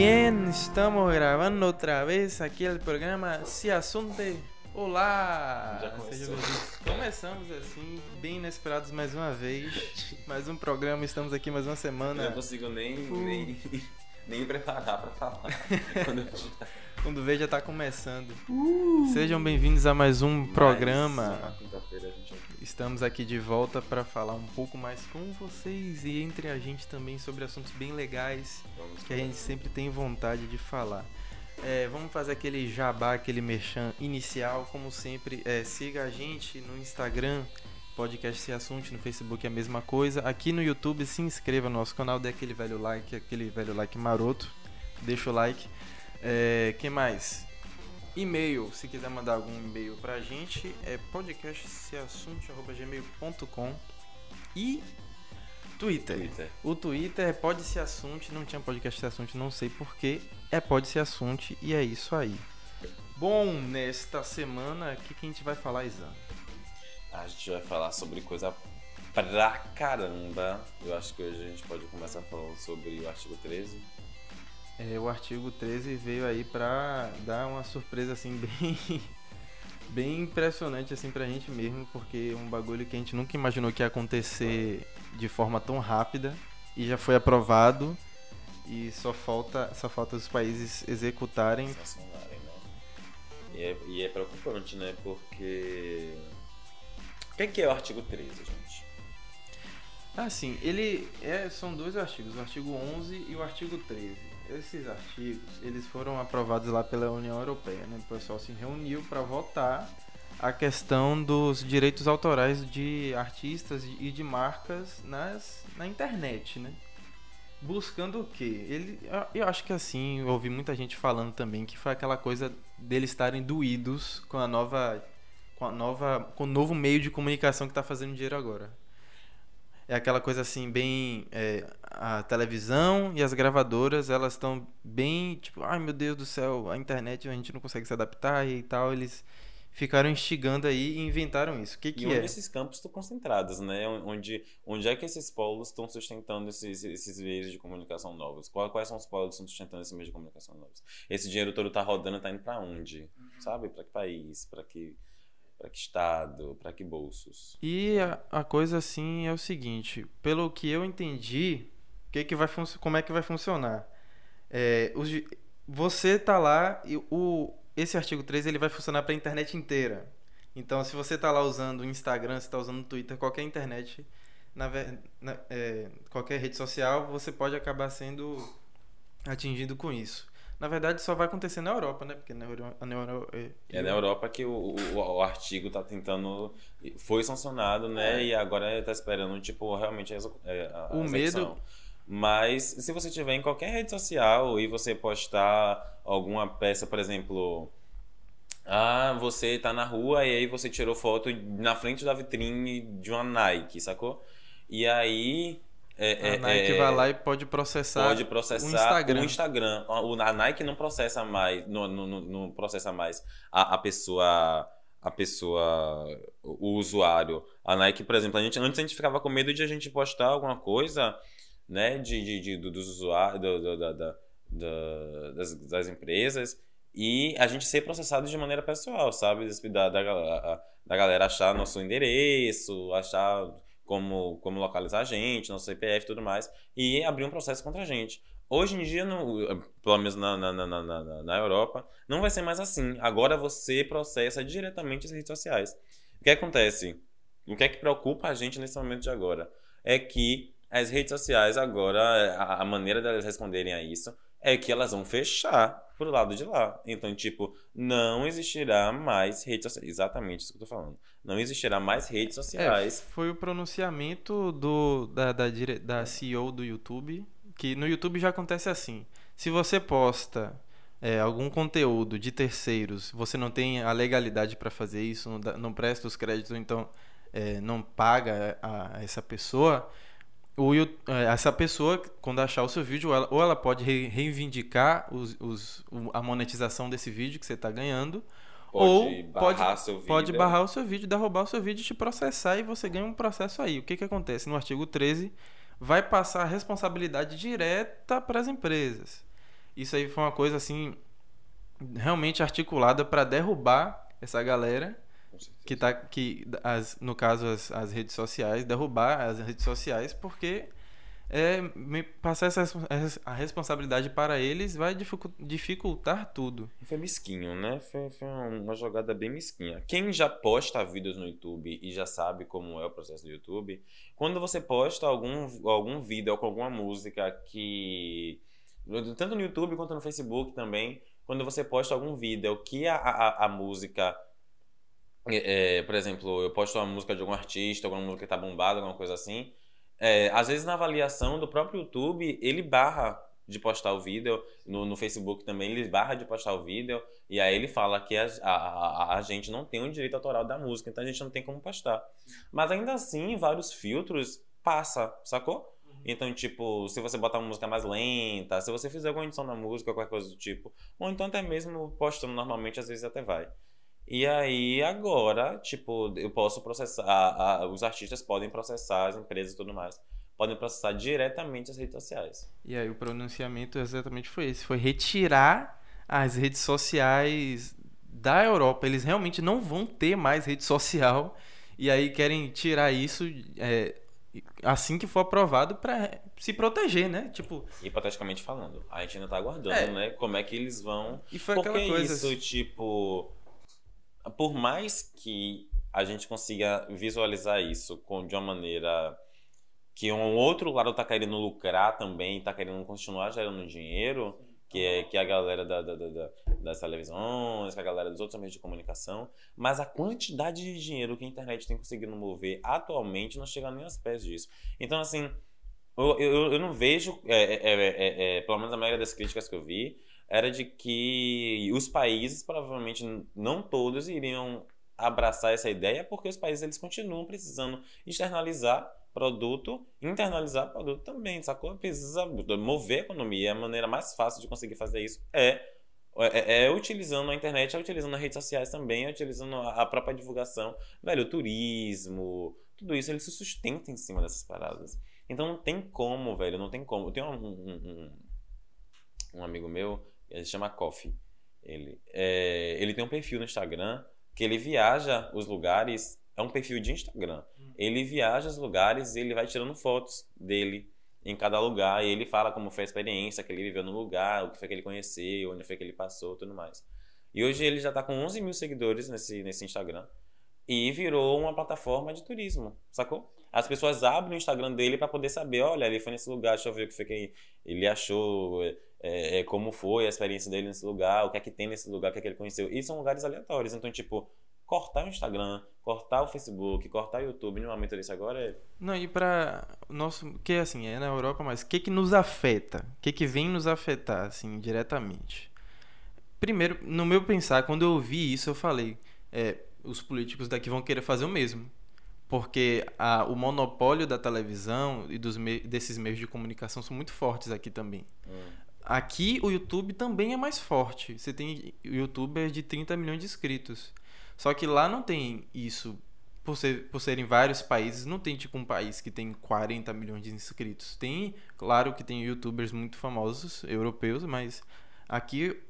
bien, estamos grabando outra vez aqui o programa Se Assunte. Olá! Já bem-vindo. Começamos assim, bem inesperados mais uma vez. Mais um programa, estamos aqui mais uma Eu semana. não consigo nem, Uh. nem, nem preparar pra falar. Quando eu. Quando vê, já tá começando. Sejam bem-vindos a mais um programa. Mais uma quinta-feira Estamos aqui de volta para falar um pouco mais com vocês e entre a gente também sobre assuntos bem legais vamos que a gente sempre tem vontade de falar. É, vamos fazer aquele jabá, aquele merchan inicial, como sempre. é, siga a gente no Instagram, podcast Se Assunte, no Facebook é a mesma coisa. Aqui no YouTube, se inscreva no nosso canal, dê aquele velho like, aquele velho like maroto. Deixa o like. É, que mais? E-mail, se quiser mandar algum e-mail pra gente, é podcastseassunte.gmail.com e Twitter. Twitter. O Twitter é Pode Se Assunte, não tinha podcast Se Assunte, não sei porquê. É Pode Se Assunte e é isso aí. Bom, nesta semana, o que, que a gente vai falar, Isan? A gente vai falar sobre coisa pra caramba. Eu acho que hoje a gente pode começar falando sobre o artigo 13. É, o artigo 13 veio aí pra dar uma surpresa assim bem bem impressionante assim pra gente mesmo, porque é um bagulho que a gente nunca imaginou que ia acontecer de forma tão rápida e já foi aprovado e só falta só falta os países executarem. Né? E é, e é preocupante, né? Porque. O que é, que é o artigo 13, gente? Assim, ele é, são dois artigos, o artigo 11 e o artigo 13. Esses artigos, eles foram aprovados lá pela União Europeia, né? O pessoal se reuniu para votar a questão dos direitos autorais de artistas e de marcas nas, na internet, né? Buscando o quê? Ele, eu- acho que assim, eu ouvi muita gente falando também que foi aquela coisa deles estarem doídos com a nova com a nova com o novo meio de comunicação que está fazendo dinheiro agora. É aquela coisa assim, bem. é, a televisão e as gravadoras, elas estão bem. Tipo, ai meu Deus do céu, a internet a gente não consegue se adaptar e tal. Eles ficaram instigando aí e inventaram isso. O que, E que onde é? esses campos estão concentrados, né? Onde, onde é que esses polos estão sustentando esses, esses meios de comunicação novos? Qual- Quais são os polos que estão sustentando esses meios de comunicação novos? Esse dinheiro todo tá rodando, tá indo pra onde? Sabe? Pra que país? Pra que, pra que estado? Pra que bolsos? E a, a coisa assim é o seguinte: pelo que eu entendi, que que vai como é que vai funcionar? É, os você tá lá e o, esse artigo 3 ele vai funcionar para a internet inteira. Então, se você tá lá usando o Instagram, se tá usando o Twitter, qualquer internet, na, na- é, qualquer rede social, você pode acabar sendo atingido com isso. Na verdade, só vai acontecer na Europa, né? Porque na Euro, na Euro, é, É na Europa que o, o, o artigo tá tentando. Foi sancionado, né? É. E agora tá esperando, tipo, realmente a, execu- é, O execução. medo- Mas se você tiver em qualquer rede social e você postar alguma peça, por exemplo. Ah, você tá na rua e aí você tirou foto na frente da vitrine de uma Nike, sacou? E aí. é, a é, Nike é, vai lá e pode processar, pode processar o Instagram. o Instagram. O- A Nike não processa mais, não, não, não- não processa mais a, a pessoa, a pessoa, o usuário. A Nike, por exemplo, a gente, antes a gente ficava com medo de a gente postar alguma coisa, né, de, de, de- do- dos usuários, do- do- da- da- da- das, das empresas e a gente ser processado de maneira pessoal, sabe? Da, da, da galera achar nosso endereço, achar como, como localizar a gente, nosso CPF e tudo mais e abrir um processo contra a gente. Hoje em dia, no, pelo menos na, na, na, na- na Europa, não vai ser mais assim. Agora você processa diretamente as redes sociais. O que acontece? O que é que preocupa a gente nesse momento de agora? É que as redes sociais agora, a, a maneira delas responderem a isso é que elas vão fechar pro lado de lá. Então, tipo, não existirá mais redes sociais. Exatamente isso que eu tô falando. Não existirá mais redes É, sociais. foi o pronunciamento do, da, da, dire- da CEO do YouTube, que no YouTube já acontece assim. Se você posta é, algum conteúdo de terceiros, você não tem a legalidade para fazer isso, não, dá- não presta os créditos, então é, não paga a, a essa pessoa, o é, essa pessoa, quando achar o seu vídeo, ela- ou ela pode re- reivindicar os, os- a monetização desse vídeo que você está ganhando, Pode ou barrar pode, pode barrar o seu vídeo, derrubar o seu vídeo, te processar e você ganha um processo aí. O que, que acontece? No artigo 13, vai passar a responsabilidade direta para as empresas. isso aí foi uma coisa assim realmente articulada para derrubar essa galera que tá que as, no caso as, as redes sociais, derrubar as redes sociais porque é, passar essa, a responsabilidade para eles vai dificultar tudo. Foi mesquinho, né? Foi, foi, uma jogada bem mesquinha. Quem já posta vídeos no YouTube e já sabe como é o processo do YouTube, quando você posta algum, algum vídeo com alguma música que. Tanto no YouTube quanto no Facebook também, quando você posta algum vídeo que a, a, a música. É, é, por exemplo, eu posto uma música de algum artista, alguma música que tá bombada, alguma coisa assim é, às vezes na avaliação do próprio YouTube, ele barra de postar o vídeo, no, no Facebook também ele barra de postar o vídeo, e aí ele fala que a, a, a, gente não tem o direito autoral da música, então a gente não tem como postar. Mas ainda assim, vários filtros passa, sacou? Então, tipo, se você botar uma música mais lenta, se você fizer alguma edição na música, qualquer coisa do tipo, ou então até mesmo postando normalmente, às vezes até vai. E aí, agora, tipo, eu posso processar, a, a, os artistas podem processar as empresas e tudo mais, podem processar diretamente as redes sociais. E aí, o pronunciamento exatamente foi esse: foi retirar as redes sociais da Europa. Eles realmente não vão ter mais rede social. E aí, querem tirar isso é, assim que for aprovado para se proteger, né? Tipo, hipoteticamente falando, a gente ainda tá aguardando, é. né? Como é que eles vão? E foi Porque aquela coisa isso, tipo, por mais que a gente consiga visualizar isso com, de uma maneira que um outro lado está querendo lucrar também, está querendo continuar gerando dinheiro, que é, que é a galera da, da, da, das televisões, que é a galera dos outros meios de comunicação, mas a quantidade de dinheiro que a internet tem conseguido mover atualmente não chega nem aos pés disso. Então, assim, eu, eu, eu não vejo, é, é, é, pelo menos a maioria das críticas que eu vi, era de que os países provavelmente não todos iriam abraçar essa ideia porque os países eles continuam precisando externalizar produto, internalizar produto também, sacou? Precisa mover a economia. A maneira mais fácil de conseguir fazer isso é, é, é utilizando a internet, é utilizando as redes sociais também, é utilizando a própria divulgação. Velho, o turismo, tudo isso, ele se sustenta em cima dessas paradas. Então não tem como, velho, não tem como. Eu tenho um, um, um, um amigo meu ele se chama Coffee. Ele, é, ele tem um perfil no Instagram que ele viaja os lugares. É um perfil de Instagram. Hum. Ele viaja os lugares e ele vai tirando fotos dele em cada lugar. E ele fala como foi a experiência que ele viveu no lugar, o que foi que ele conheceu, onde foi que ele passou tudo mais. E hoje ele já está com 11 mil seguidores nesse, nesse Instagram. E virou uma plataforma de turismo, sacou? As pessoas abrem o Instagram dele para poder saber, olha, ele foi nesse lugar, deixa eu ver o que foi que ele achou, é, é, como foi a experiência dele nesse lugar, o que é que tem nesse lugar, o que é que ele conheceu. E são lugares aleatórios. Então, tipo, cortar o Instagram, cortar o Facebook, cortar o YouTube num momento desse agora é. Não, e para nosso. Que assim, é na Europa, mas o que que nos afeta? O que que vem nos afetar, assim, diretamente? Primeiro, no meu pensar, quando eu ouvi isso, eu falei: é, os políticos daqui vão querer fazer o mesmo. Porque a, o monopólio da televisão e dos me, desses meios de comunicação são muito fortes aqui também. Hum. Aqui o YouTube também é mais forte. Você tem youtubers de 30 milhões de inscritos. Só que lá não tem isso. Por, ser, por serem vários países, não tem tipo um país que tem 40 milhões de inscritos. Tem, claro que tem youtubers muito famosos, europeus, mas aqui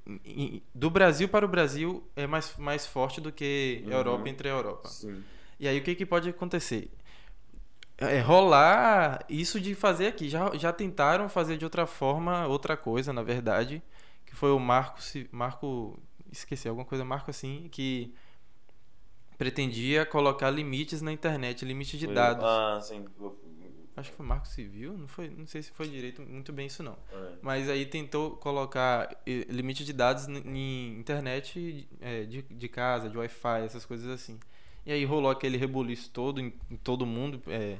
do Brasil para o Brasil é mais, mais forte do que uhum. Europa entre a Europa. Sim. E aí o que, que pode acontecer? É, rolar isso de fazer aqui. Já, já tentaram fazer de outra forma, outra coisa, na verdade, que foi o Marco, Marco, esqueci alguma coisa, Marco assim, que pretendia colocar limites na internet, limite de dados. Ah, sim. Acho que foi Marco Civil, não foi, não sei se foi direito muito bem isso não. É. Mas aí tentou colocar limite de dados em internet é, de, de casa, de Wi-Fi, essas coisas assim. E aí rolou aquele rebuliço todo em, em todo mundo. É,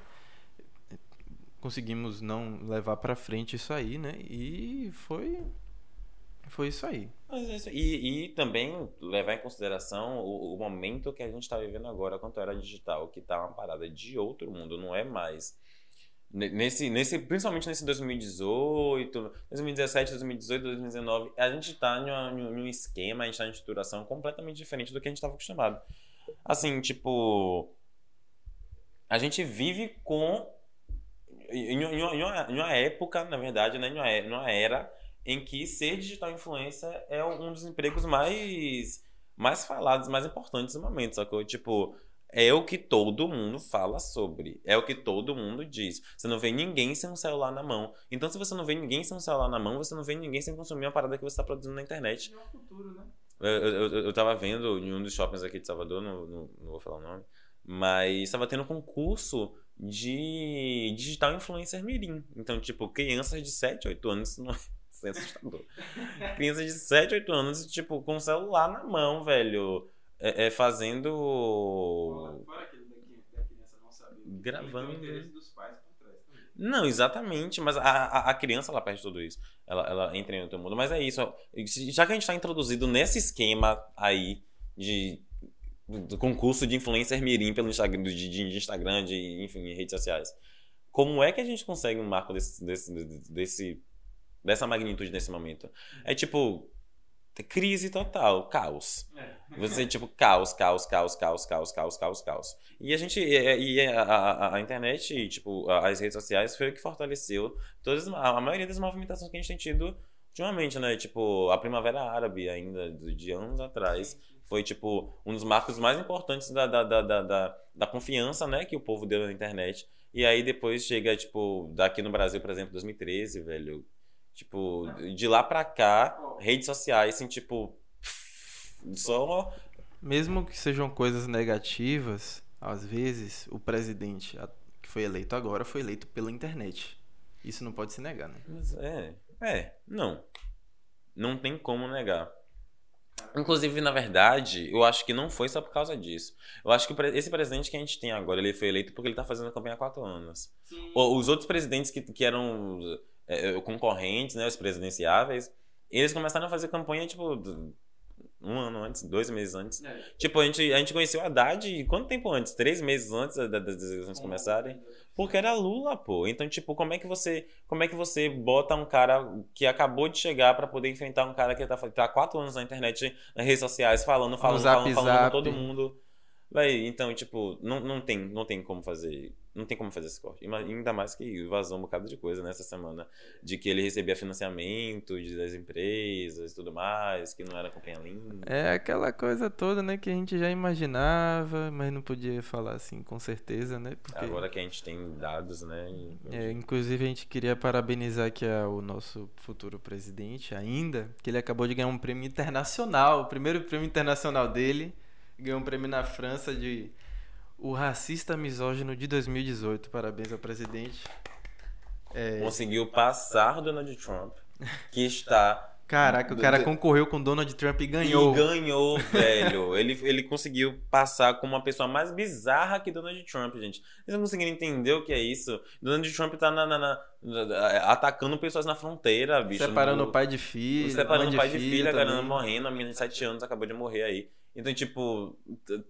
conseguimos não levar para frente isso aí, né? E foi foi isso aí. É e, e também levar em consideração o, o momento que a gente está vivendo agora quanto era digital, que tá uma parada de outro mundo, não é mais nesse, nesse principalmente nesse 2018, 2017, 2018, 2019, a gente está em, um esquema, a gente está em estruturação completamente diferente do que a gente estava acostumado. Assim, tipo. A gente vive com. Em, uma, em uma época, na verdade, né? Em uma, era em que ser digital influencer é um dos empregos mais mais falados, mais importantes no momento, sacou? Tipo, é o que todo mundo fala sobre. É o que todo mundo diz. Você não vê ninguém sem um celular na mão. Então, se você não vê ninguém sem um celular na mão, você não vê ninguém sem consumir uma parada que você está produzindo na internet. É o futuro, né? Eu, tava vendo em um dos shoppings aqui de Salvador, não, não, não vou falar o nome, mas estava tendo concurso de digital influencer mirim. Então, tipo, crianças de 7, 8 anos, isso não é assustador. crianças de 7, 8 anos, tipo, com o celular na mão, velho. É, é fazendo. Fora, fora aquilo daqui, da criança não saber. Gravando. Tem o interesse dos pais. Não, exatamente, mas a, a, a criança ela perde tudo isso. Ela, ela entra em outro mundo. Mas é isso. Já que a gente está introduzido nesse esquema aí de do concurso de influencer mirim pelo Instagram, de, de Instagram, de enfim, redes sociais. Como é que a gente consegue um marco desse, desse, desse dessa magnitude nesse momento? É tipo crise total, caos. É. Você, tipo, caos, caos, caos, caos, caos, caos, caos, caos. E a gente, e, e a, a, a internet, tipo, as redes sociais foi o que fortaleceu todas, a maioria das movimentações que a gente tem tido ultimamente, né? Tipo, a Primavera Árabe ainda, de anos atrás, foi, tipo, um dos marcos mais importantes da, da, da, da, da, da confiança, né? Que o povo deu na internet. E aí depois chega, tipo, daqui no Brasil, por exemplo, 2013, velho. Tipo, de lá pra cá, redes sociais, assim, tipo, só Mesmo que sejam coisas negativas, às vezes o presidente que foi eleito agora foi eleito pela internet. Isso não pode se negar, né? Mas é, é, não. Não tem como negar. Inclusive, na verdade, eu acho que não foi só por causa disso. Eu acho que esse presidente que a gente tem agora, ele foi eleito porque ele tá fazendo a campanha há quatro anos. O- Os outros presidentes que, que eram concorrentes, né, os presidenciáveis, eles começaram a fazer campanha, tipo, um ano antes, dois meses antes. Tipo, a gente, a gente conheceu o Haddad quanto tempo antes? Três meses antes da- das eleições começarem? Porque era Lula, pô. Então, tipo, como é que você, como é que você bota um cara que acabou de chegar pra poder enfrentar um cara que tá, tá há quatro anos na internet, nas redes sociais, falando, falando, Zap falando, falando com Zap. todo mundo. Véi, então, tipo, não, não, tem, não tem como fazer. Não tem como fazer esse corte. Ainda mais que vazou um bocado de coisa nessa semana. De que ele recebia financiamento de- das empresas e tudo mais, que não era companhia linda. É aquela coisa toda, né, que a gente já imaginava, mas não podia falar assim com certeza, né? Porque Agora que a gente tem dados, né? e- É, inclusive a gente queria parabenizar aqui a- o nosso futuro presidente ainda, que ele acabou de ganhar um prêmio internacional, o primeiro prêmio internacional dele, ganhou um prêmio na França de o racista misógino de 2018. Parabéns ao presidente. É, Conseguiu passar Donald Trump, que está caraca, o cara concorreu com Donald Trump e ganhou. E ganhou, velho. ele, ele conseguiu passar como uma pessoa mais bizarra que Donald Trump, gente. Vocês não conseguiram entender o que é isso? Donald Trump tá na, na- na- atacando pessoas na fronteira, bicho. Separando o pai de filho, Separando pai de filha, a garota morrendo, a menina de 7 anos acabou de morrer aí. Então, tipo,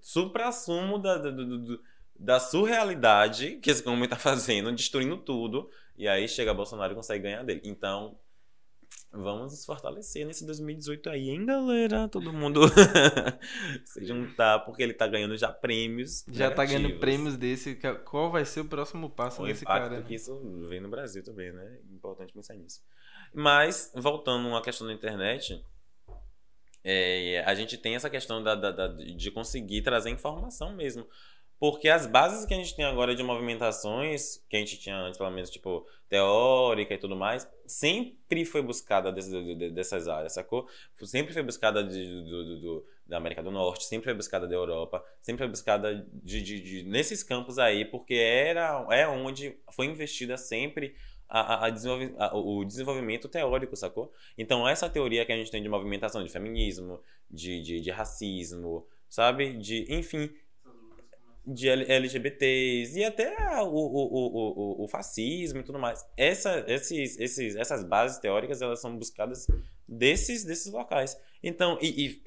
supra-sumo da, do- da surrealidade que esse homem tá fazendo, destruindo tudo. E aí chega Bolsonaro e consegue ganhar dele. Então, vamos nos fortalecer nesse 2018 aí, hein, galera? Todo mundo se juntar, porque ele tá ganhando já prêmios. Já tá ganhando negativos. prêmios desse. que- Qual vai ser o próximo passo O desse impacto cara? né? que isso vem no Brasil também, né? Importante pensar nisso. Mas, voltando à questão da internet, é, a gente tem essa questão da, da- da- de conseguir trazer informação mesmo. Porque as bases que a gente tem agora de movimentações, que a gente tinha antes, pelo menos, tipo, teórica e tudo mais, sempre foi buscada desse- de- de- dessas áreas, sacou? Sempre foi buscada de- do- do- do- da América do Norte, sempre foi buscada da Europa, sempre foi buscada de, de- de- nesses campos aí, porque era, é onde foi investida sempre a, a- desenvolve- a- o desenvolvimento teórico, sacou? Então, essa teoria que a gente tem de movimentação de feminismo, de, de, de racismo, sabe? De, enfim, de LGBTs e até o, o, o, o, fascismo e tudo mais. Essa, esses, esses, essas bases teóricas elas são buscadas desses, desses locais. Então, e, e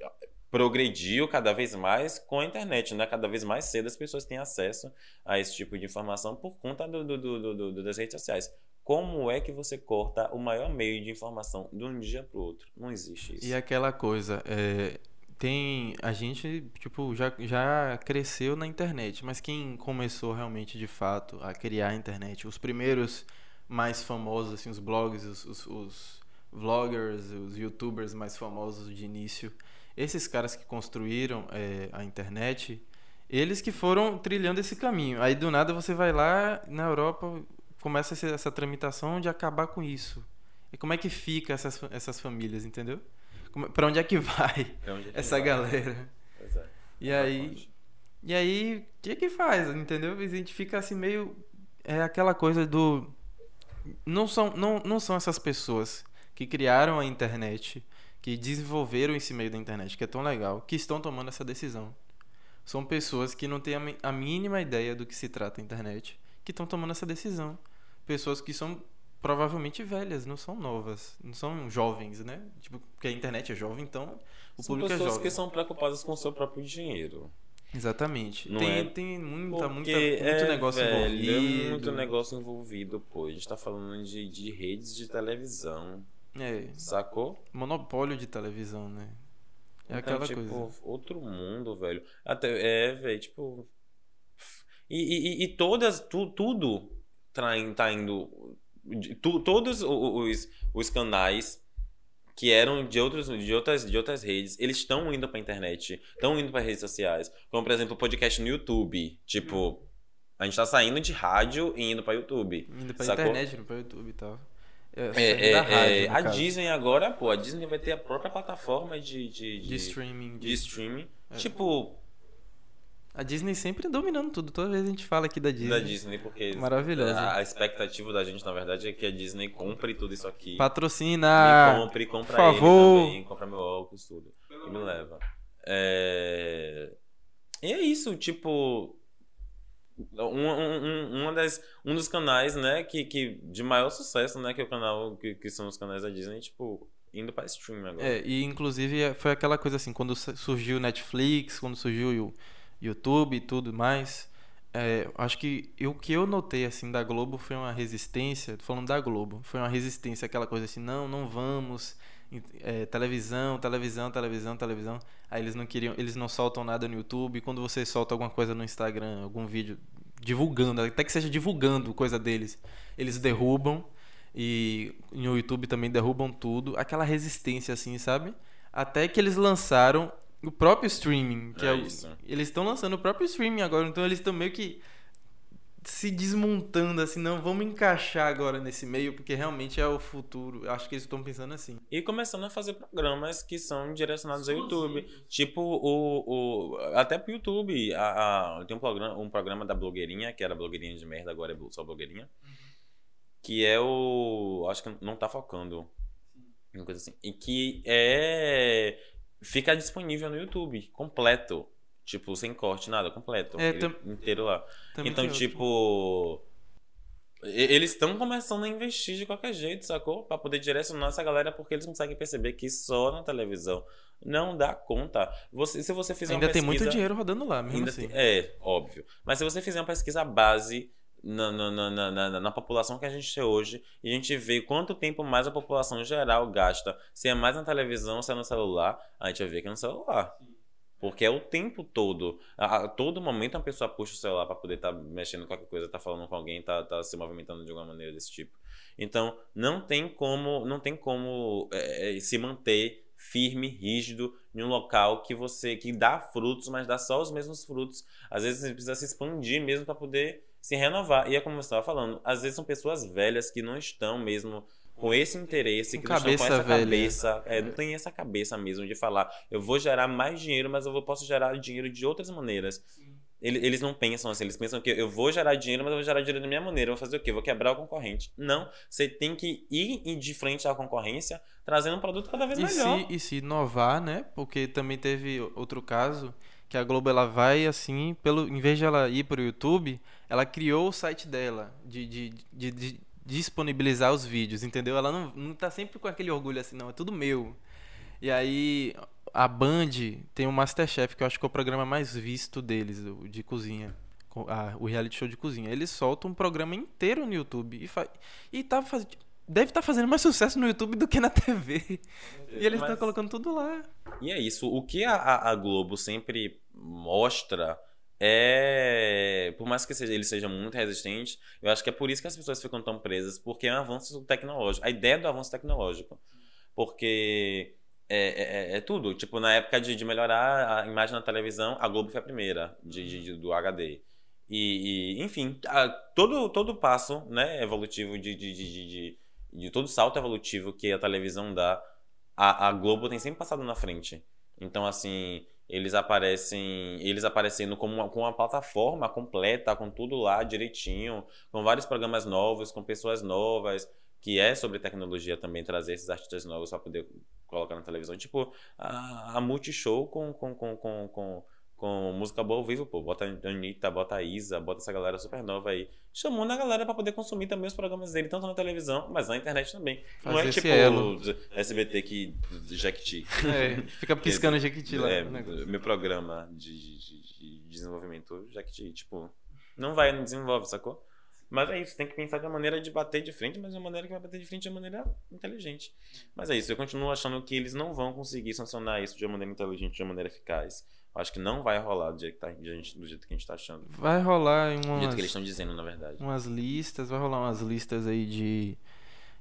progrediu cada vez mais com a internet, né? Cada vez mais cedo as pessoas têm acesso a esse tipo de informação por conta do, do, do- do- das redes sociais. Como é que você corta o maior meio de informação de um dia para o outro? Não existe isso. E aquela coisa, é, tem a gente tipo já, já cresceu na internet, mas quem começou realmente de fato a criar a internet, os primeiros mais famosos assim, os blogs, os, os, os vloggers, os youtubers mais famosos de início, esses caras que construíram é, a internet, eles que foram trilhando esse caminho. Aí do nada você vai lá na Europa, começa essa, tramitação de acabar com isso. E como é que fica essas, essas famílias, entendeu? Para onde é que vai é que essa vai? galera? É. E aí, e aí, o que que faz, entendeu? A gente fica assim meio é aquela coisa do não são não, não são essas pessoas que criaram a internet, que desenvolveram esse meio da internet, que é tão legal, que estão tomando essa decisão. São pessoas que não têm a mínima ideia do que se trata a internet, que estão tomando essa decisão. Pessoas que são provavelmente velhas, não são novas, não são jovens, né? Tipo, porque a internet é jovem, então o São público é pessoas jovem. que são preocupadas com o seu próprio dinheiro. Exatamente. Não tem, é? tem muita, muita, Porque muito é, negócio velho, envolvido. É muito negócio envolvido, pô. A gente tá falando de, de redes de televisão, É, sacou? monopólio de televisão, né? É Então, aquela tipo, coisa. outro mundo, velho. Até, é, velho, tipo. E, e, e todas, tu, tudo tá, in- tá indo. de- tu- todos os, os canais que eram de, outros, de, outras, de outras redes, eles estão indo pra internet, estão indo pra redes sociais. Como, por exemplo, o podcast no YouTube. Tipo, a gente tá saindo de rádio e indo pra YouTube. Indo pra sacou? internet, indo pra YouTube e tal. É, É, é, da rádio, é, a caso. Disney agora, pô, a Disney vai ter a própria plataforma de, de, De streaming. de streaming. É. Tipo, A Disney sempre dominando tudo. Toda vez a gente fala aqui da Disney. da Disney, porque Maravilhosa. a, a expectativa da gente, na verdade, é que a Disney compre tudo isso aqui. Patrocina! me compre, compra por favor. ele também, compra meu óculos, tudo. E me leva. É... E é isso, tipo. Um, um, um- uma das, um dos canais, né, que, que de maior sucesso, né, que é o canal, que, que são os canais da Disney, tipo, indo pra stream agora. É, e inclusive é- foi aquela coisa assim, quando su- surgiu o Netflix, quando surgiu o YouTube e tudo mais, é, acho que o que eu notei assim da Globo foi uma resistência, falando da Globo, foi uma resistência, aquela coisa assim, não, não vamos, é, televisão, televisão, televisão, televisão. Aí eles não queriam, eles não soltam nada no YouTube. Quando você solta alguma coisa no Instagram, algum vídeo divulgando, até que seja divulgando coisa deles, eles derrubam e no YouTube também derrubam tudo. Aquela resistência assim, sabe? Até que eles lançaram o próprio streaming, que é, É o- isso. eles estão lançando o próprio streaming agora, então eles estão meio que se desmontando assim, não, vamos encaixar agora nesse meio, porque realmente é o futuro. Eu Acho que eles estão pensando assim. E começando a fazer programas que são direcionados ao YouTube. Tipo o. o até pro YouTube. A, a- tem um programa, um programa da blogueirinha, que era blogueirinha de merda, agora é só blogueirinha. Que é o. Acho que não tá focando. Uma coisa assim. E que é. Fica disponível no YouTube, completo. Tipo, sem corte, nada, completo. É, tam- inteiro lá. Também então, tem tipo. Eles estão começando a investir de qualquer jeito, sacou? Pra poder direcionar essa galera, porque eles conseguem perceber que só na televisão não dá conta. Você, se você fizer Ainda uma tem pesquisa, muito dinheiro rodando lá, mesmo ainda assim. tem- é, óbvio. Mas se você fizer uma pesquisa base na, na, na, na, na- população que a gente tem hoje, e a gente vê quanto tempo mais a população geral gasta, se é mais na televisão, se é no celular, a gente vai ver que é no celular. Porque é o tempo todo. A, a todo momento uma pessoa puxa o celular pra poder estar mexendo em qualquer coisa, tá falando com alguém, tá, tá se movimentando de alguma maneira desse tipo. Então, não tem como, não tem como é, é, se manter firme, rígido em um local que você que dá frutos, mas dá só os mesmos frutos. Às vezes você precisa se expandir mesmo para poder se renovar. E é como você estava falando, às vezes são pessoas velhas que não estão mesmo com esse interesse, que não estão com cabeça essa velha. cabeça, é, não tem essa cabeça mesmo de falar, eu vou gerar mais dinheiro, mas eu posso gerar dinheiro de outras maneiras. Ele- Eles não pensam assim, eles pensam que eu vou gerar dinheiro, mas eu vou gerar dinheiro da minha maneira. Eu vou fazer o quê? Eu vou quebrar o concorrente. Não, você tem que ir ir de frente à concorrência, trazendo um produto cada vez E melhor. se, e se inovar, né? Porque também teve outro caso que a Globo ela vai assim, pelo, em vez de ela ir para o YouTube, ela criou o site dela de, de, de, de disponibilizar os vídeos, entendeu? Ela não, não tá sempre com aquele orgulho assim, não, é tudo meu. E aí a Band tem o Masterchef, que eu acho que é o programa mais visto deles, o de cozinha. co- a- o reality show de cozinha. Eles soltam um programa inteiro no YouTube e, fa e tá faz... deve estar fazendo mais sucesso no YouTube do que na TV. E eles estão Mas- colocando tudo lá. E é isso. O que a- a Globo sempre mostra é. Por mais que ele seja muito resistente, eu acho que é por isso que as pessoas ficam tão presas, porque é um avanço tecnológico. A ideia do avanço tecnológico. porque é, é, é tudo. Tipo, na época de, de, melhorar a imagem na televisão, a Globo foi a primeira de, de do HD. E, e, enfim, a, todo, todo passo né, evolutivo de, de, de todo salto evolutivo que a televisão dá, a, a Globo tem sempre passado na frente. Então, assim, eles aparecem eles aparecendo como uma, com uma plataforma completa, com tudo lá direitinho, com vários programas novos, com pessoas novas, que é sobre tecnologia também, trazer esses artistas novos para poder colocar na televisão. Tipo, a, a Multishow com, com, com, com, com com música boa ao vivo, pô. Bota a Anitta, bota a Isa, bota essa galera super nova aí. Chamando a galera pra poder consumir também os programas dele, tanto na televisão, mas na internet também. Fazer Não é tipo elo. SBT que Jequiti. É, fica piscando Jequiti lá. É, meu programa de, de, de desenvolvimento Jequiti, tipo, não vai, não desenvolve, sacou? Mas é isso, tem que pensar de uma maneira de bater de frente, mas de uma maneira que vai bater de frente de uma maneira inteligente. Mas é isso, eu continuo achando que eles não vão conseguir sancionar isso de uma maneira inteligente, de uma maneira eficaz. Acho que não vai rolar do jeito que, tá, do jeito que a gente tá achando. Vai rolar em umas... Do jeito que eles estão dizendo, na verdade. Umas listas, vai rolar umas listas aí de...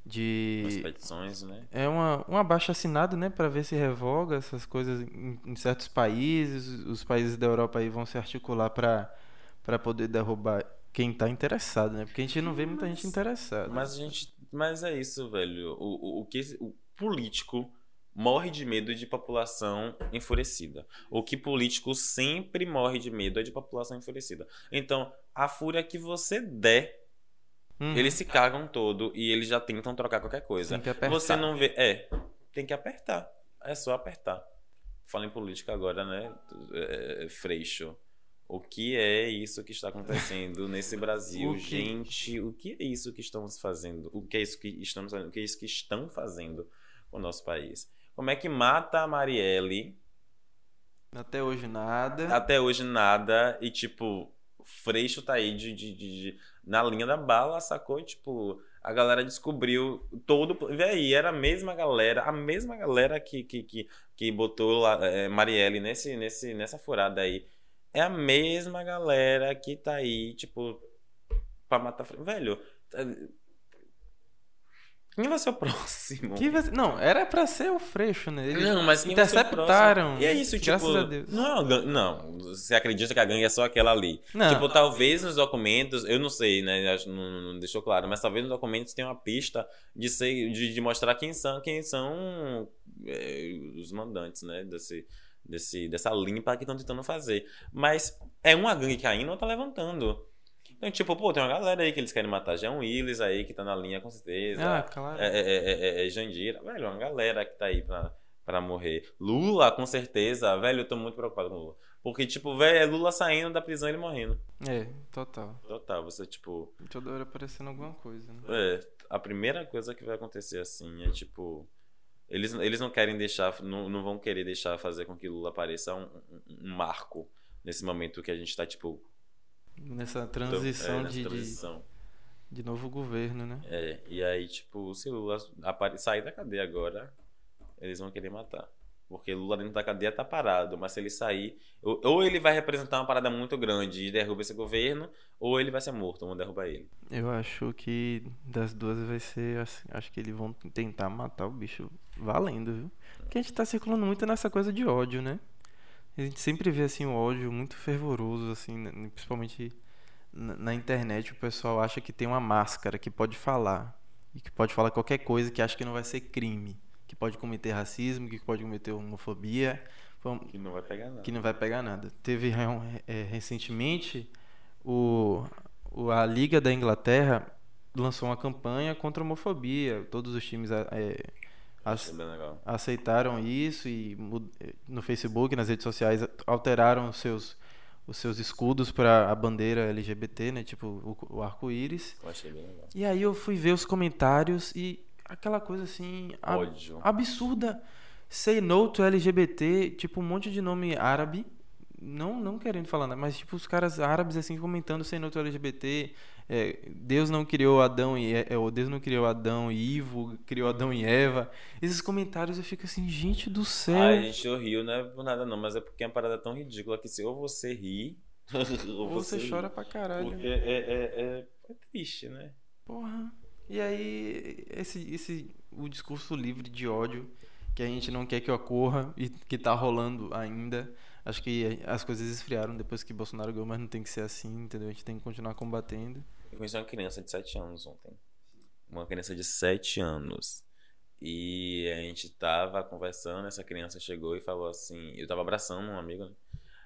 De... Umas petições, né? É uma, um abaixo assinado, né? para ver se revoga essas coisas em, em, certos países. Os países da Europa aí vão se articular para poder derrubar quem tá interessado, né? Porque a gente não vê muita mas, gente interessada. Mas a gente... Mas é isso, velho. O, o, o que... O político morre de medo de população enfurecida. O que político sempre morre de medo é de população enfurecida. Então, a fúria que você der, uhum. eles se cagam todo e eles já tentam trocar qualquer coisa. Tem que apertar. Você não vê. É, tem que apertar. É só apertar. Fala em política agora, né? É, freixo. O que é isso que está acontecendo nesse Brasil, que... gente? O que é isso que estamos fazendo? O que é isso que estamos fazendo? O que é isso que estão fazendo com o nosso país? Como é que mata a Marielle? Até hoje nada. Até hoje nada. E, tipo, Freixo tá aí de, de, de, na linha da bala, sacou? E, tipo, a galera descobriu todo. Vê aí, era a mesma galera, a mesma galera que, que, que, que botou lá, é, Marielle nesse, nesse, nessa furada aí. É a mesma galera que tá aí, tipo, pra matar. Velho, quem vai ser o próximo? Vai ser... Não, era pra ser o Freixo, né? Eles não, mas interceptaram. E é isso, tipo. Graças a Deus. Não, não, você acredita que a gangue é só aquela ali. Não. Tipo, talvez nos documentos, eu não sei, né? Não, não deixou claro, mas talvez nos documentos tenha uma pista de, ser, de, de mostrar quem são, quem são é, os mandantes, né? Desse, desse, dessa limpa que estão tentando fazer. Mas é uma gangue que ainda tá levantando. Então, tipo, pô, tem uma galera aí que eles querem matar. Jean Willis aí, que tá na linha com certeza. Ah, claro. É, é, é, é Jandira. Velho, uma galera que tá aí pra, pra morrer. Lula, com certeza. Velho, eu tô muito preocupado com Lula. Porque, tipo, velho, é Lula saindo da prisão e ele morrendo. É, total. Total, você, tipo. Toda hora aparecendo alguma coisa, né? É, a primeira coisa que vai acontecer assim é, tipo. Eles, eles não querem deixar, não, não vão querer deixar fazer com que Lula apareça um, um, um marco nesse momento que a gente tá, tipo, Nessa transição, é, nessa de, transição. De, de, novo governo, né? É, e aí, tipo, se Lula sair da cadeia agora, eles vão querer matar. Porque Lula dentro da cadeia tá parado, mas se ele sair, ou, ele vai representar uma parada muito grande e derruba esse governo, ou ele vai ser morto, vão derrubar ele. Eu acho que das duas vai ser assim, acho que eles vão tentar matar o bicho valendo, viu? Porque a gente tá circulando muito nessa coisa de ódio, né? A gente sempre vê assim o ódio muito fervoroso, assim, né, principalmente na, internet o pessoal acha que tem uma máscara que pode falar e que pode falar qualquer coisa que acha que não vai ser crime, que pode cometer racismo, que pode cometer homofobia, que não vai pegar nada. Que não vai pegar nada. Teve é, recentemente o, o, a Liga da Inglaterra lançou uma campanha contra a homofobia. Todos os times é, aceitaram isso e no Facebook, nas redes sociais, alteraram os seus os seus escudos para a bandeira LGBT, né? Tipo o, o arco-íris. E aí eu fui ver os comentários e aquela coisa assim ab absurda. Say no to LGBT, tipo um monte de nome árabe não, não querendo falar nada, mas tipo os caras árabes assim comentando sem outro LGBT, é, Deus não criou Adão e é, Deus não criou Adão e Ivo, criou Adão e Eva. Esses comentários eu fico assim, gente do céu. Ai, a gente riu, não é por nada não, mas é porque é uma parada tão ridícula que se ou você ri, ou você, você chora ri. pra caralho. Porque é, é, é, é triste, né? Porra. E aí, esse, esse, o discurso livre de ódio, que a gente não quer que ocorra e que tá rolando ainda. Acho que as coisas esfriaram depois que Bolsonaro ganhou, mas não tem que ser assim, entendeu? A gente tem que continuar combatendo. Eu conheci uma criança de 7 anos ontem. Uma criança de 7 anos. E a gente tava conversando, essa criança chegou e falou assim, eu tava abraçando um amigo, né?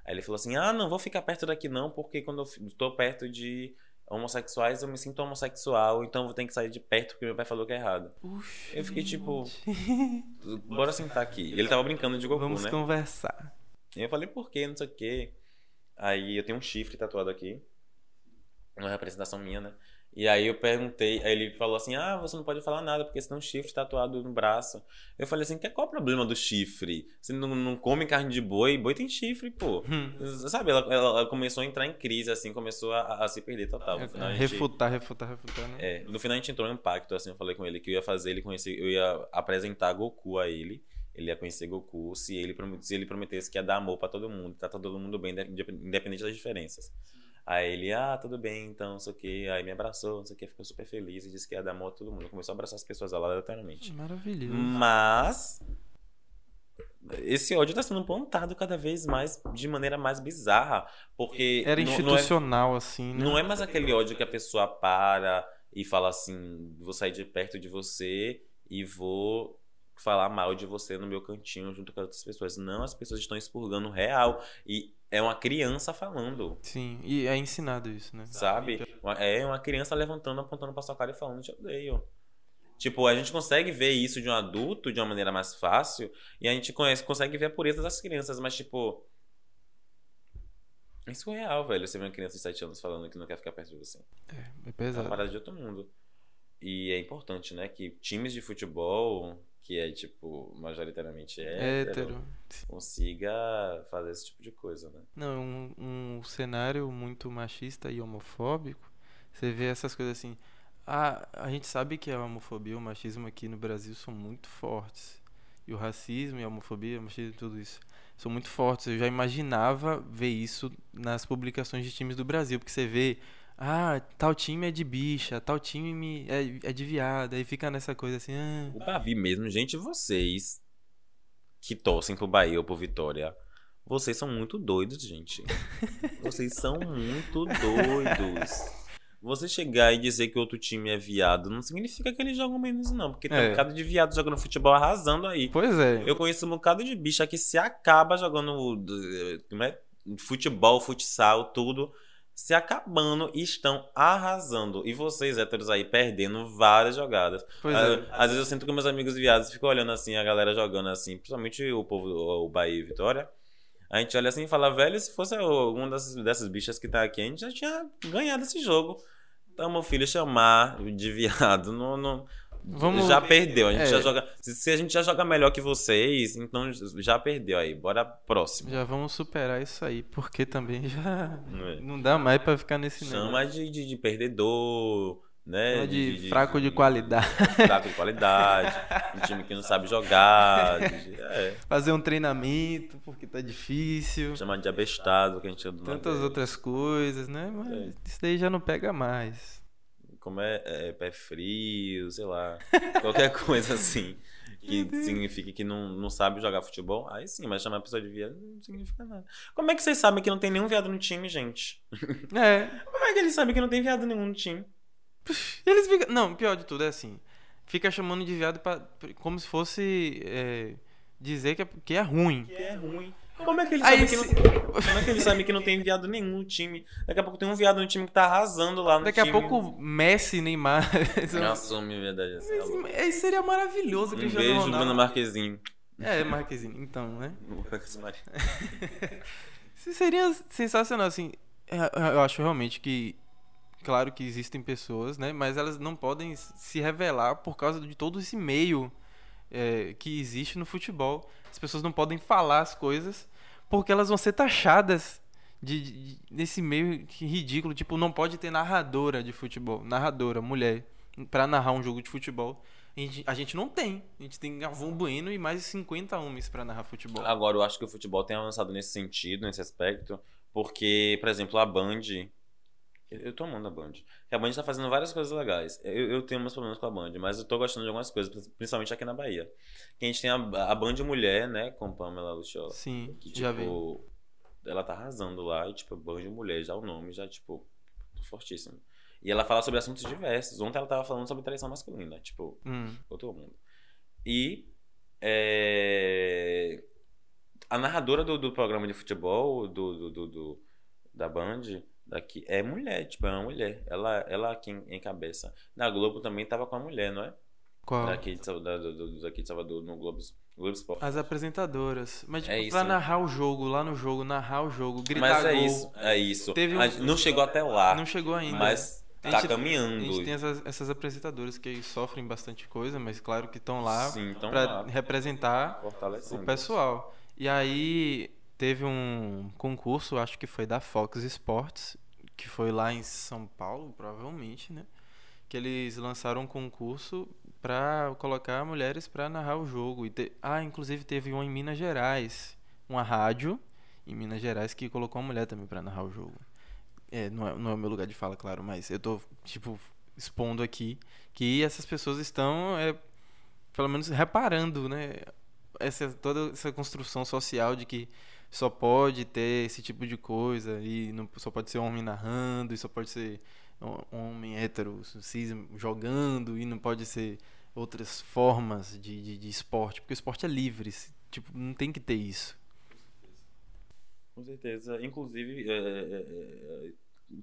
Aí ele falou assim: "Ah, não vou ficar perto daqui não, porque quando eu tô perto de homossexuais, eu me sinto homossexual, então eu vou ter que sair de perto porque meu pai falou que é errado". Puxa, Eu fiquei tipo, bora sentar aqui. Ele tava brincando de Goku, Vamos né? conversar. E eu falei, por quê? Não sei o quê. Aí eu tenho um chifre tatuado aqui. Uma representação minha, né? E aí eu perguntei, aí ele falou assim: Ah, você não pode falar nada, porque você tem um chifre tatuado no braço. Eu falei assim, "Que- qual é o problema do chifre? Você não, não come carne de boi, boi tem chifre, pô. Hum. Sabe, ela, ela- começou a entrar em crise, assim, começou a, a se perder total. No final, gente- refutar, refutar, refutar, né? é, no final a gente entrou em um pacto, assim, eu falei com ele que eu ia fazer ele conhecer, eu ia apresentar Goku a ele. Ele ia conhecer Goku se ele, se ele prometesse que ia dar amor pra todo mundo, tratar todo mundo bem, inde- independente das diferenças. Aí ele, ah, tudo bem, então, não sei o que. Aí me abraçou, não sei o que, ficou super feliz e disse que ia dar amor a todo mundo. Começou a abraçar as pessoas aleatoriamente. Maravilhoso. Mas esse ódio tá sendo plantado cada vez mais de maneira mais bizarra. Porque Era não- não é- institucional, assim, né? não é mais aquele ódio que a pessoa para e fala assim: vou sair de perto de você e vou falar mal de você no meu cantinho junto com outras pessoas. Não, as pessoas estão expurgando real. E é uma criança falando. Sim, e é ensinado isso, né? Sabe? Uma- É uma criança levantando, apontando pra sua cara e falando, te odeio. Tipo, a gente consegue ver isso de um adulto de uma maneira mais fácil e a gente conhece, consegue ver a pureza das crianças, mas tipo. É surreal, velho. Você vê uma criança de 7 anos falando que não quer ficar perto de você. É É uma pesado. parada de outro mundo. E é importante, né, que times de futebol, que é, tipo, majoritariamente hétero, Hétero. consiga fazer esse tipo de coisa, né? Não, um, um cenário muito machista e homofóbico. Você vê essas coisas assim. A, a gente sabe que a homofobia e o machismo aqui no Brasil são muito fortes. E o racismo e a homofobia, o machismo e tudo isso são muito fortes. Eu já imaginava ver isso nas publicações de times do Brasil. Porque você vê, ah, tal time é de bicha, tal time me- é, é de viado. Aí fica nessa coisa assim, ah, O Bavi mesmo, gente, vocês que torcem pro Bahia ou pro Vitória, vocês são muito doidos, gente. Vocês são muito doidos. Você chegar e dizer que outro time é viado não significa que eles jogam menos, não. Porque tem É. um bocado de viado jogando futebol arrasando aí. pois é. Eu conheço um bocado de bicha que se acaba jogando eh, como é? futebol, futsal, tudo. Se acabando e estão arrasando. E vocês, héteros aí, perdendo várias jogadas. Pois é. Às vezes eu sinto que meus amigos viados ficam olhando assim, a galera jogando assim, principalmente o povo, o Bahia e Vitória. A gente olha assim e fala, velho, se fosse alguma dessas, dessas bichas que tá aqui, a gente já tinha ganhado esse jogo. Então, meu filho, chamar de viado não, não- Vamos- já perdeu. A gente é. já joga. Se, a gente já joga melhor que vocês, então já perdeu aí. Bora próximo. Já vamos superar isso aí, porque também já É. não dá mais pra ficar nesse. Chama de, de, de perdedor, né? Chama de, fraco de qualidade. Fraco de qualidade. um time que não sabe jogar. de- é. Fazer um treinamento, porque tá difícil. Chamar de abestado, que a gente Tantas outras coisas, né? Mas É. isso daí já não pega mais. Como é, é pé frio, sei lá. Qualquer coisa assim. Que significa que não, não sabe jogar futebol. Aí sim, mas chamar a pessoa de viado não significa nada. Como é que vocês sabem que não tem nenhum viado no time, gente? É. Como é que eles sabem que não tem viado nenhum no time? Eles ficam. Não, pior de tudo é assim. Fica chamando de viado pra, como se fosse é, dizer que é, que é ruim. Que é ruim. Como é que eles Aí sabem que não, se- como é que eles sabem que não tem viado nenhum no time? Daqui a pouco tem um viado no time que tá arrasando lá no Daqui a time. pouco Messi, Neymar. Não assume a verdade. assim, alô. Isso seria maravilhoso, Um Cristiano beijo, Ronaldo. Bruno Marquezinho. É, Marquezinho. Então, né? Seria sensacional, assim. é, Eu acho realmente que. Claro que existem pessoas, né? Mas elas não podem se revelar por causa de todo esse meio é, que existe no futebol. As pessoas não podem falar as coisas porque elas vão ser taxadas de, de- desse meio ridículo. Tipo, não pode ter narradora de futebol. Narradora, mulher, pra narrar um jogo de futebol. A gente, a gente não tem. A gente tem Galvão Bueno e mais de 50 homens pra narrar futebol. Agora, eu acho que o futebol tem avançado nesse sentido, nesse aspecto, porque, por exemplo, a Band Eu, tô amando a Band. A Band tá fazendo várias coisas legais. Eu, eu tenho meus problemas com a Band, mas eu tô gostando de algumas coisas, principalmente aqui na Bahia. Que a gente tem a, a Band Mulher, né, com Pamela Lucio. Sim, Que, já vi. tipo, ela tá arrasando lá e, tipo, Band Mulher, já o nome, já, tipo, fortíssimo. E ela fala sobre assuntos diversos. Ontem ela tava falando sobre traição masculina, tipo, Hum, outro mundo. E é, a narradora do, do programa de futebol do, do- do- da Band daqui é mulher, tipo, é uma mulher. Ela, ela quem encabeça. Na Globo também tava com a mulher, não é? qual? Daqui de, da, do, daqui de Salvador, no Globo, Globo Esporte. As apresentadoras. Mas, tipo, É isso, pra né? narrar o jogo, lá no jogo, narrar o jogo, gritar Mas é gol. isso, é isso. Teve um- A gente não chegou até lá, Não chegou ainda. mas tá gente- caminhando. A gente tem essas, essas apresentadoras que sofrem bastante coisa, mas claro que estão lá lá, representar o pessoal. E aí teve um concurso, acho que foi da Fox Sports, que foi lá em São Paulo, provavelmente, né? Que eles lançaram um concurso pra colocar mulheres pra narrar o jogo. E te- Ah, inclusive teve um em Minas Gerais, uma rádio em Minas Gerais que colocou uma mulher também pra narrar o jogo. É, não é, não é o meu lugar de fala, claro, mas eu tô, tipo, expondo aqui que essas pessoas estão, é, pelo menos, reparando, né? Essa, toda essa construção social de que só pode ter esse tipo de coisa e não, só pode ser homem narrando e só pode ser homem hétero cis jogando e não pode ser outras formas de, de, de esporte, porque o esporte é livre, tipo, não tem que ter isso. Com certeza. Inclusive, é, é, é,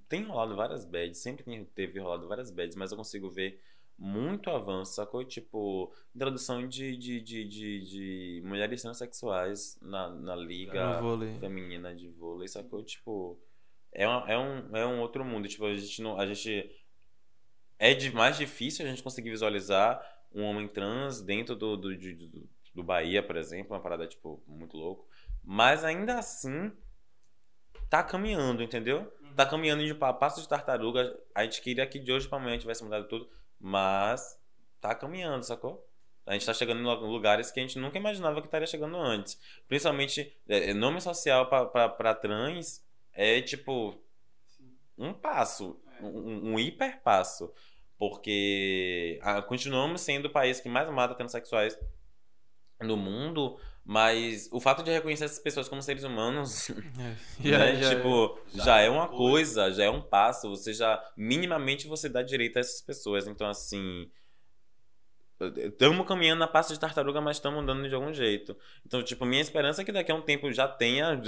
tem rolado várias bads, sempre teve rolado várias bads, mas eu consigo ver muito avanço, sacou? Tipo, introdução de, de, de, de, de mulheres transexuais na, na liga feminina de vôlei, sacou? Tipo, é, uma- é, um, é um outro mundo. Tipo, a gente não. A gente. É de, mais difícil a gente conseguir visualizar um homem trans dentro do, do, do, do Bahia, por exemplo, uma parada, tipo, muito louco. Mas ainda assim, tá caminhando, entendeu? Tá caminhando de pa- passo de tartaruga. A gente queria que de hoje pra amanhã tivesse mudado tudo, mas tá caminhando, sacou? A gente tá chegando em lu- lugares que a gente nunca imaginava que estaria chegando antes. Principalmente, é, nome social pra trans é tipo um passo, um, um hiper passo. Porque ah, continuamos sendo o país que mais mata transexuais no mundo, mas o fato de reconhecer essas pessoas como seres humanos, É. né, Já- já- tipo, já, é uma coisa, já é um passo, você já minimamente você dá direito a essas pessoas. Então assim, estamos caminhando na pasta de tartaruga, mas estamos andando de algum jeito. Então, tipo, minha esperança é que daqui a um tempo já tenha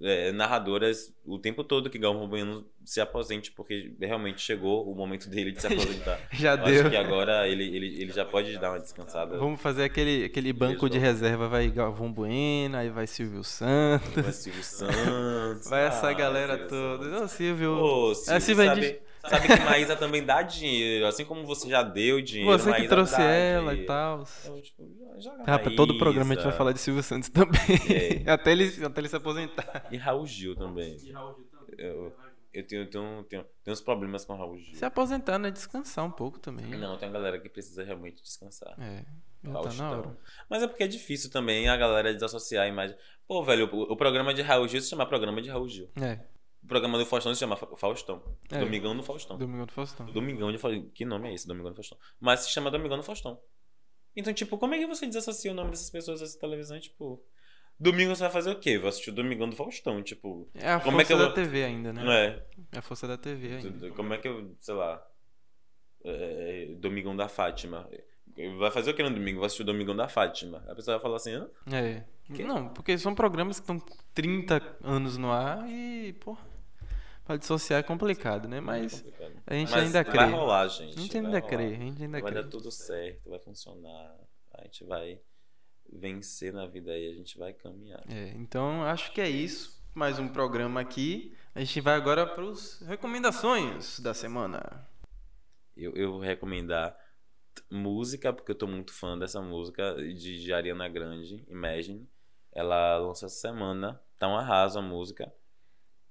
é, narradoras o tempo todo que Galvão Bueno se aposente, porque realmente chegou o momento dele de se aposentar. já Eu deu. Acho que agora ele, ele, ele já pode dar uma descansada. Vamos fazer aquele, aquele banco de reserva, vai Galvão Bueno, aí vai Silvio Santos, Vai Silvio Santos. vai essa ah, galera Silvio toda. Santos. Não, Silvio. É, Silvio, Silvio, a sabe, sabe que Maísa também dá dinheiro. Assim como você já deu dinheiro, Você que Maísa trouxe dá ela e dinheiro. tal. Então, tipo, joga Rapaz, todo programa a gente vai falar de Silvio Santos também. É. até, ele, até ele se aposentar. E Raul Gil também. Eu, eu tenho, tenho, tenho, tenho uns problemas com Raul Gil. Se aposentar, né? Descansar um pouco também. Não, tem uma galera que precisa realmente descansar. É, tá hora. Mas é porque é difícil também a galera desassociar a imagem. Pô, velho, o, o programa de Raul Gil se chama Programa de Raul Gil. É, O programa do Faustão se chama Fa- Faustão. É. Domingão do Faustão. Domingão do Faustão. Domingão de Faustão. Que nome é esse, Domingão do Faustão? Mas se chama Domingão do Faustão. Então, tipo, como é que você desassocia o nome dessas pessoas dessa televisão? Tipo, domingo você vai fazer o quê? Vai assistir o Domingão do Faustão, tipo. É a Como força é que eu da vou- TV ainda, né? Não é? É a força da TV ainda. Como é que eu, sei lá. é, Domingão da Fátima. Vai fazer o que no domingo? Vai assistir o Domingão da Fátima. A pessoa vai falar assim, ah, É. Não, porque são programas que estão 30 anos no ar e, pô, pra dissociar é complicado, né? Mas complicado. a gente Mas ainda vai crê. rolar, gente. A gente vai ainda rolar. crê, a gente ainda Vai crê. dar tudo certo, vai funcionar. A gente vai vencer na vida aí, a gente vai caminhar. É, então acho que é isso. Mais um programa aqui. A gente vai agora para as recomendações da semana. Eu, eu vou recomendar música, porque eu tô muito fã dessa música de, de Ariana Grande, Imagine. Ela lançou essa semana, tá um arraso a música.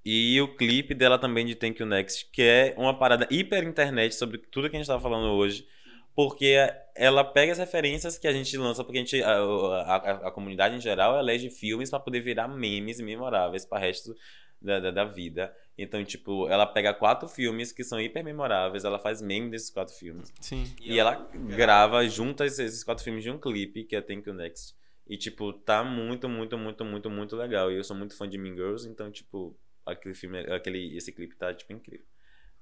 E o clipe dela também de Thank You Next, que é uma parada hiper internet sobre tudo que a gente tava falando hoje. Porque ela pega as referências que a gente lança, porque a, gente, a, a- a comunidade em geral elege filmes para poder virar memes memoráveis para resto da, da, da vida. Então, tipo, ela pega quatro filmes que são hiper memoráveis, ela faz meme desses quatro filmes. Sim. E ela grava juntas esses quatro filmes de um clipe, que é Thank You Next. E, tipo, tá muito, muito, muito, muito, muito legal. E eu sou muito fã de Mean Girls, então, tipo, aquele filme, aquele, esse clipe tá, tipo, incrível.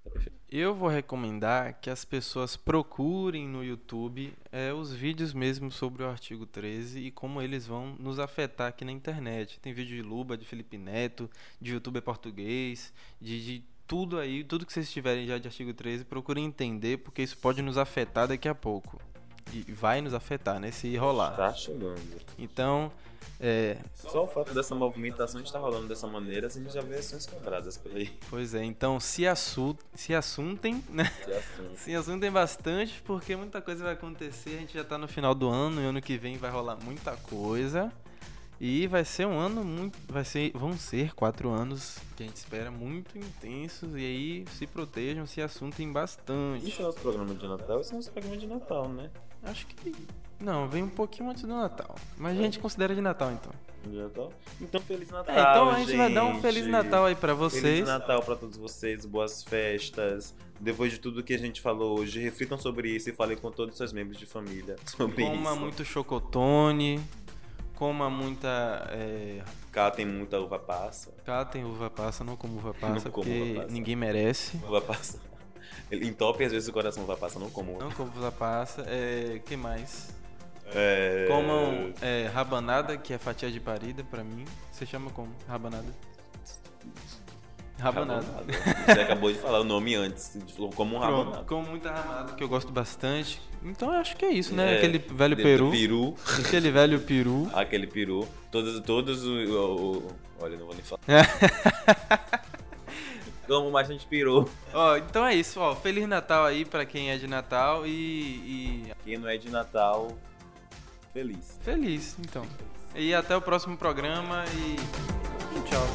Tá. Eu vou recomendar que as pessoas procurem no YouTube é, os vídeos mesmo sobre o artigo 13 e como eles vão nos afetar aqui na internet. Tem vídeo de Luba, de Felipe Neto, de youtuber português, de, de tudo aí, tudo que vocês tiverem já de artigo 13, procurem entender, porque isso pode nos afetar daqui a pouco. E vai nos afetar, né? Se rolar. Tá chegando. Então, é, Só o fato dessa movimentação estar rolando dessa maneira, a gente já vê ações quebradas por aí. pois é, então se, assu se assuntem, né? Esse assunto. Se assuntem bastante, porque muita coisa vai acontecer. A gente já tá no final do ano e ano que vem vai rolar muita coisa. E vai ser um ano muito. Vai ser, vão ser quatro anos que a gente espera muito intensos. E aí se protejam, se assuntem bastante. Isso é nosso programa de Natal? Esse é nosso programa de Natal, né? Acho que. Não, vem um pouquinho antes do Natal. Mas a gente considera de Natal então. De Natal? Então, Feliz Natal. É, então a gente, vai dar um gente. Feliz Natal aí pra vocês. Feliz Natal pra todos vocês, boas festas. Depois de tudo que a gente falou hoje, reflitam sobre isso e falem com todos os seus membros de família sobre Coma isso. muito chocotone. Coma muita. É, Catem muita uva passa. Catem uva passa, não como uva passa, Não porque uva passa. ninguém merece. Uva passa. Ele entope às vezes o coração uva passa, não como. Não como uva passa. É, que mais? É... Comam é, rabanada, que é fatia de parida pra mim. Você chama como? Rabanada? Rabanada. Você acabou de falar o nome antes. Como um rabanada. como muita rabanada, que eu gosto bastante. Então eu acho que é isso, né? É, Aquele velho peru. Peru. Aquele velho peru. Aquele peru. Todos, todos o, o- o- Olha, não vou nem falar. Como bastante peru. Ó, então é isso, ó. Feliz Natal aí pra quem é de Natal e- e Quem não é de Natal, feliz. Feliz, então. E até o próximo programa e tchau.